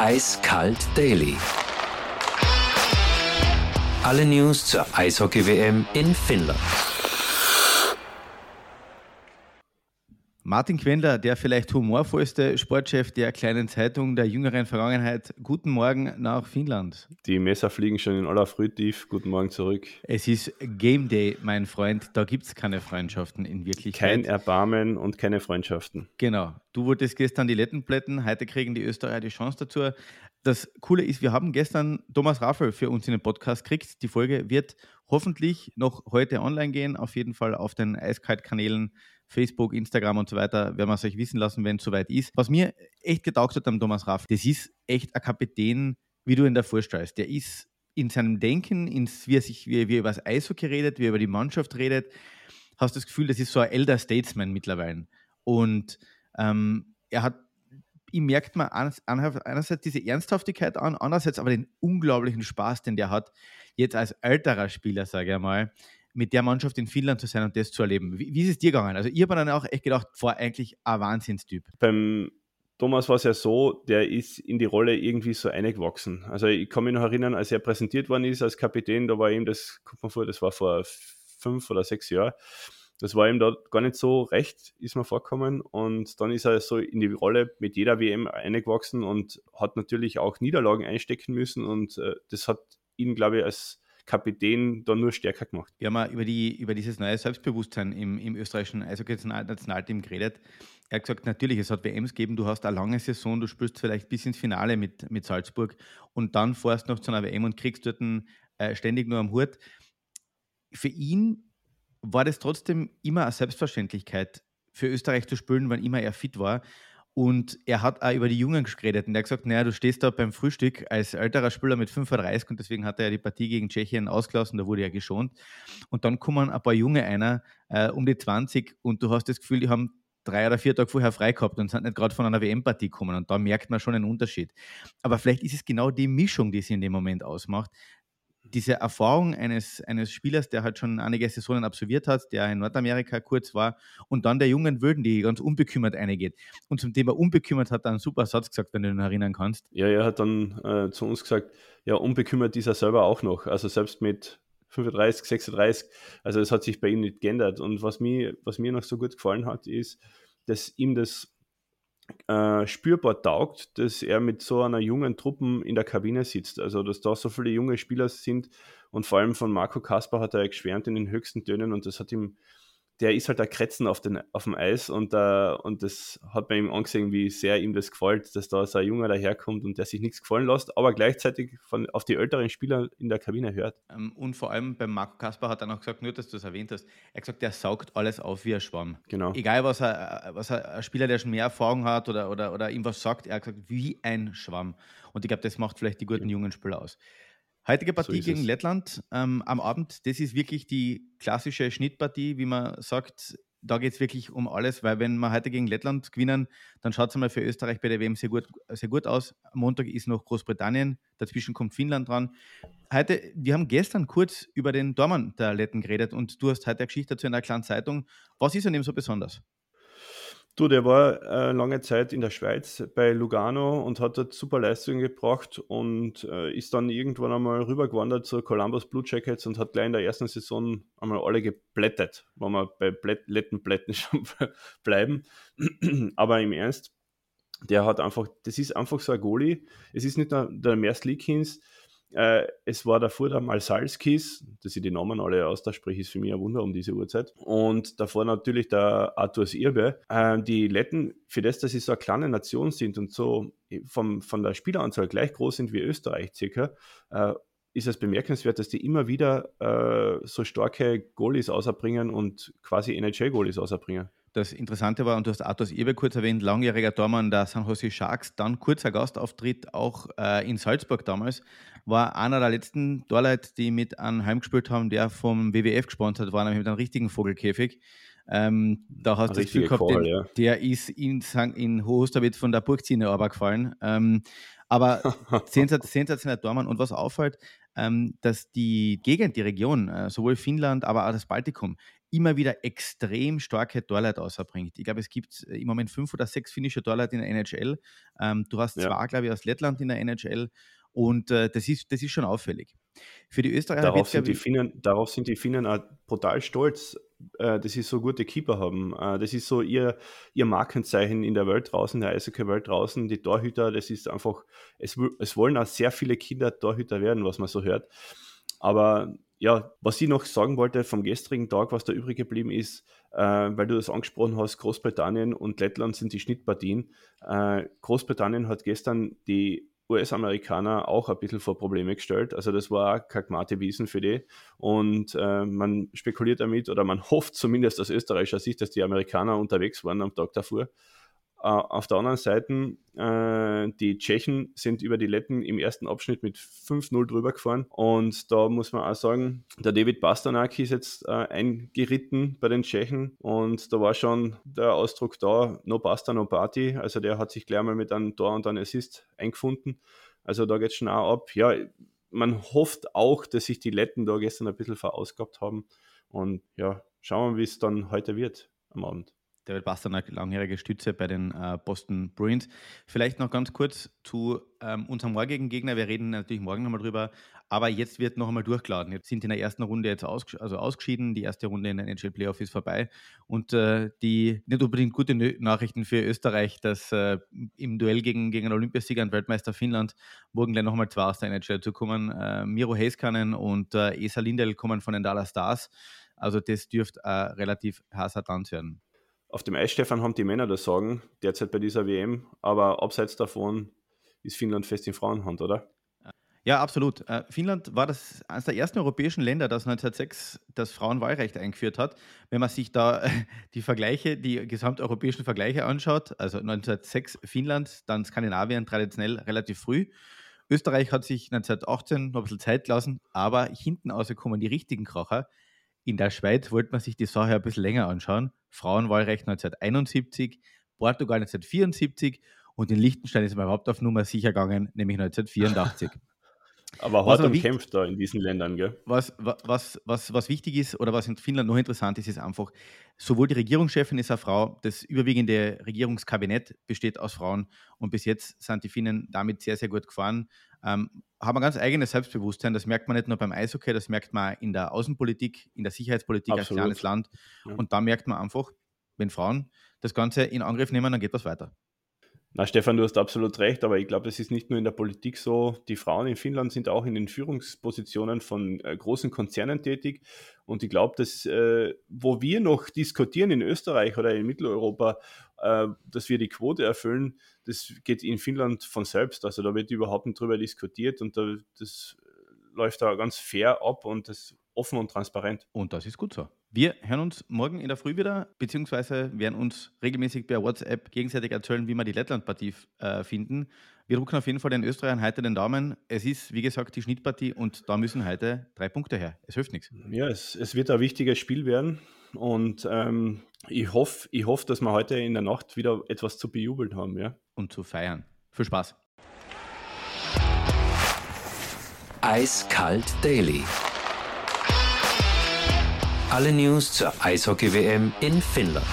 Eiskalt Daily. Alle News zur Eishockey-WM in Finnland. Martin Quendler, der vielleicht humorvollste Sportchef der kleinen Zeitung der jüngeren Vergangenheit. Guten Morgen nach Finnland. Die Messer fliegen schon in aller Früh tief. Guten Morgen zurück. Es ist Game Day, mein Freund. Da gibt es keine Freundschaften in Wirklichkeit. Kein Erbarmen und keine Freundschaften. Genau. Du wolltest gestern die Letten plätten. Heute kriegen die Österreicher die Chance dazu. Das Coole ist, wir haben gestern Thomas Raffel für uns in den Podcast gekriegt. Die Folge wird hoffentlich noch heute online gehen. Auf jeden Fall auf den Eiskalt-Kanälen Facebook, Instagram und so weiter, werden wir es euch wissen lassen, wenn es soweit ist. Was mir echt getaugt hat am Thomas Raff, das ist echt ein Kapitän, wie du ihn da vorstellst. Der ist in seinem Denken, ins, wie er sich, wie wie er über das Eishockey redet, wie er über die Mannschaft redet, hast du das Gefühl, das ist so ein Elder Statesman mittlerweile. Und ähm, er hat, ihm merkt man einerseits diese Ernsthaftigkeit an, andererseits aber den unglaublichen Spaß, den der hat, jetzt als älterer Spieler, sage ich mal, mit der Mannschaft in Finnland zu sein und das zu erleben. Wie, wie ist es dir gegangen? Also ich habe dann auch echt gedacht, war eigentlich ein Wahnsinnstyp. Beim Thomas war es ja so, der ist in die Rolle irgendwie so eingewachsen. Also ich kann mich noch erinnern, als er präsentiert worden ist als Kapitän, da war ihm das, guck mal vor, das war vor fünf oder sechs Jahren. Das war ihm da gar nicht so recht, ist mir vorkommen. Und dann ist er so in die Rolle mit jeder WM eingewachsen und hat natürlich auch Niederlagen einstecken müssen. Und äh, das hat ihn, glaube ich, als Kapitän dann nur stärker gemacht. Wir haben ja über, die, über dieses neue Selbstbewusstsein im, im österreichischen Eishockey-Nationalteam geredet. Er hat gesagt, natürlich, es hat WMs gegeben, du hast eine lange Saison, du spielst vielleicht bis ins Finale mit, mit Salzburg und dann fährst noch zu einer WM und kriegst dort einen, äh, ständig nur am Hut. Für ihn war das trotzdem immer eine Selbstverständlichkeit, für Österreich zu spielen, wann immer er fit war. Und er hat auch über die Jungen geredet und er hat gesagt, naja, du stehst da beim Frühstück als älterer Spieler mit 35 und deswegen hat er ja die Partie gegen Tschechien ausgelassen, da wurde er geschont. Und dann kommen ein paar Junge einer äh, um die 20 und du hast das Gefühl, die haben drei oder vier Tage vorher frei gehabt und sind nicht gerade von einer WM-Partie gekommen. Und da merkt man schon einen Unterschied. Aber vielleicht ist es genau die Mischung, die sie in dem Moment ausmacht diese Erfahrung eines, eines Spielers, der halt schon einige Saisonen absolviert hat, der in Nordamerika kurz war und dann der jungen Wilden, die ganz unbekümmert eingeht. Und zum Thema unbekümmert hat er einen super Satz gesagt, wenn du ihn erinnern kannst. Ja, er hat dann äh, zu uns gesagt, ja, unbekümmert ist er selber auch noch. Also selbst mit 35, 36, also es hat sich bei ihm nicht geändert. Und was mir, was mir noch so gut gefallen hat, ist, dass ihm das äh, spürbar taugt, dass er mit so einer jungen Truppe in der Kabine sitzt. Also, dass da so viele junge Spieler sind und vor allem von Marco Kasper hat er geschwärmt in den höchsten Tönen und das hat ihm der ist halt ein Kretzen auf, den, auf dem Eis und, uh, und das hat bei ihm angesehen, wie sehr ihm das gefällt, dass da so ein Junge daherkommt und der sich nichts gefallen lässt, aber gleichzeitig von, auf die älteren Spieler in der Kabine hört. Ähm, und vor allem beim Marco Kasper hat er noch gesagt, nur dass du es erwähnt hast, er hat gesagt, der saugt alles auf wie ein Schwamm. Genau. Egal, was, er, was er, ein Spieler, der schon mehr Erfahrung hat oder, oder, oder ihm was sagt, er hat gesagt, wie ein Schwamm. Und ich glaube, das macht vielleicht die guten jungen Spieler aus. Heutige Partie so gegen es. Lettland ähm, am Abend, das ist wirklich die klassische Schnittpartie, wie man sagt. Da geht es wirklich um alles, weil wenn wir heute gegen Lettland gewinnen, dann schaut es einmal für Österreich bei der WM sehr gut, sehr gut aus. Am Montag ist noch Großbritannien, dazwischen kommt Finnland dran. Heute, wir haben gestern kurz über den Dormann der Letten geredet und du hast heute eine Geschichte dazu in einer kleinen Zeitung. Was ist an dem so besonders? Du, der war äh, lange Zeit in der Schweiz bei Lugano und hat dort super Leistungen gebracht und äh, ist dann irgendwann einmal rübergewandert zu Columbus Blue Jackets und hat gleich in der ersten Saison einmal alle geblättet, wenn wir bei Lettenblätten schon bleiben. Aber im Ernst, der hat einfach, das ist einfach so ein Goalie. Es ist nicht nur der Merst Leakins, äh, es war davor der Malsalskis, dass ich die Namen alle ausspreche, ist für mich ein Wunder um diese Uhrzeit. Und davor natürlich der Arthurs Irbe. Äh, die Letten, für das, dass sie so eine kleine Nation sind und so vom, von der Spieleranzahl gleich groß sind wie Österreich circa, äh, ist es bemerkenswert, dass die immer wieder äh, so starke Goalies außerbringen und quasi NHL-Goalies außerbringen. Das Interessante war, und du hast Arthurs Irbe kurz erwähnt, langjähriger Tormann der San Jose Sharks, dann kurzer Gastauftritt auch äh, in Salzburg damals, war einer der letzten Torleute, die mit einem heimgespielt haben, der vom WWF gesponsert war, nämlich mit einem richtigen Vogelkäfig. Ähm, da hast du das Gefühl gehabt, Call, den, ja. der ist in, in Hohosterwitz von der Burgzine aber gefallen. Ähm, aber sensationeller Tormann. Und was auffällt, ähm, dass die Gegend, die Region, äh, sowohl Finnland, aber auch das Baltikum, immer wieder extrem starke Torleute außerbringt. Ich glaube, es gibt im Moment fünf oder sechs finnische Torleute in der NHL. Ähm, du hast ja. zwei, glaube ich, aus Lettland in der NHL. Und äh, das, ist, das ist schon auffällig. Für die Österreicher darauf sind die, Finnen, darauf sind die Finnen auch brutal stolz, äh, dass sie so gute Keeper haben. Äh, das ist so ihr, ihr Markenzeichen in der Welt draußen, in der Eishockey-Welt draußen. Die Torhüter, das ist einfach, es, es wollen auch sehr viele Kinder Torhüter werden, was man so hört. Aber ja, was ich noch sagen wollte vom gestrigen Tag, was da übrig geblieben ist, äh, weil du das angesprochen hast, Großbritannien und Lettland sind die Schnittpartien. Äh, Großbritannien hat gestern die US-Amerikaner auch ein bisschen vor Probleme gestellt. Also das war Kakmate Wiesen für die. Und äh, man spekuliert damit oder man hofft zumindest aus österreichischer Sicht, dass die Amerikaner unterwegs waren am Tag davor. Äh, auf der anderen Seite, äh, die Tschechen sind über die Letten im ersten Abschnitt mit 5-0 drüber gefahren. Und da muss man auch sagen, der David Bastanak ist jetzt äh, eingeritten bei den Tschechen. Und da war schon der Ausdruck da, no Basta, no Party. Also der hat sich gleich mal mit einem Tor und einem Assist eingefunden. Also da geht es schon auch ab. Ja, man hofft auch, dass sich die Letten da gestern ein bisschen verausgabt haben. Und ja, schauen wir, wie es dann heute wird am Abend. David Bastanak, langjährige Stütze bei den äh, Boston Bruins. Vielleicht noch ganz kurz zu ähm, unserem morgigen Gegner. Wir reden natürlich morgen nochmal drüber, aber jetzt wird noch einmal durchgeladen. Jetzt sind in der ersten Runde jetzt ausges also ausgeschieden. Die erste Runde in der NHL Playoff ist vorbei. Und äh, die nicht unbedingt gute Nachrichten für Österreich, dass äh, im Duell gegen, gegen Olympiasieger und Weltmeister Finnland morgen gleich nochmal zwei aus der NHL zu kommen. Äh, Miro Heiskanen und äh, Esa Lindel kommen von den Dallas Stars. Also das dürfte ein relativ heißer Tanz werden. Auf dem Eisstefan haben die Männer das Sagen, derzeit bei dieser WM, aber abseits davon ist Finnland fest in Frauenhand, oder? Ja, absolut. Äh, Finnland war das eines der ersten europäischen Länder, das 1906 das Frauenwahlrecht eingeführt hat. Wenn man sich da die Vergleiche, die gesamteuropäischen Vergleiche anschaut, also 1906 Finnland, dann Skandinavien traditionell relativ früh. Österreich hat sich 1918 noch ein bisschen Zeit gelassen, aber hinten außer kommen die richtigen Kracher. In der Schweiz wollte man sich die Sache ein bisschen länger anschauen. Frauenwahlrecht 1971, Portugal 1974 und in Liechtenstein ist man überhaupt auf Nummer sicher gegangen, nämlich 1984. Aber hart umkämpft da in diesen Ländern, gell? Was, was, was, was wichtig ist oder was in Finnland noch interessant ist, ist einfach, sowohl die Regierungschefin ist eine Frau, das überwiegende Regierungskabinett besteht aus Frauen und bis jetzt sind die Finnen damit sehr, sehr gut gefahren. Ähm, haben ein ganz eigenes Selbstbewusstsein, das merkt man nicht nur beim Eishockey, das merkt man in der Außenpolitik, in der Sicherheitspolitik Absolut. als kleines Land. Ja. Und da merkt man einfach, wenn Frauen das Ganze in Angriff nehmen, dann geht was weiter. Na, Stefan, du hast absolut recht, aber ich glaube, das ist nicht nur in der Politik so. Die Frauen in Finnland sind auch in den Führungspositionen von äh, großen Konzernen tätig. Und ich glaube, dass äh, wo wir noch diskutieren in Österreich oder in Mitteleuropa, äh, dass wir die Quote erfüllen, das geht in Finnland von selbst. Also da wird überhaupt nicht drüber diskutiert und da, das läuft da ganz fair ab und das offen und transparent. Und das ist gut so. Wir hören uns morgen in der Früh wieder, beziehungsweise werden uns regelmäßig per WhatsApp gegenseitig erzählen, wie wir die Lettland-Partie äh, finden. Wir drucken auf jeden Fall den Österreichern heute den Daumen. Es ist, wie gesagt, die Schnittpartie und da müssen heute drei Punkte her. Es hilft nichts. Ja, es, es wird ein wichtiges Spiel werden und ähm, ich hoffe, ich hoff, dass wir heute in der Nacht wieder etwas zu bejubeln haben. Ja? Und zu feiern. Viel Spaß. Eiskalt Daily. Alle News zur Eishockey-WM in Finnland.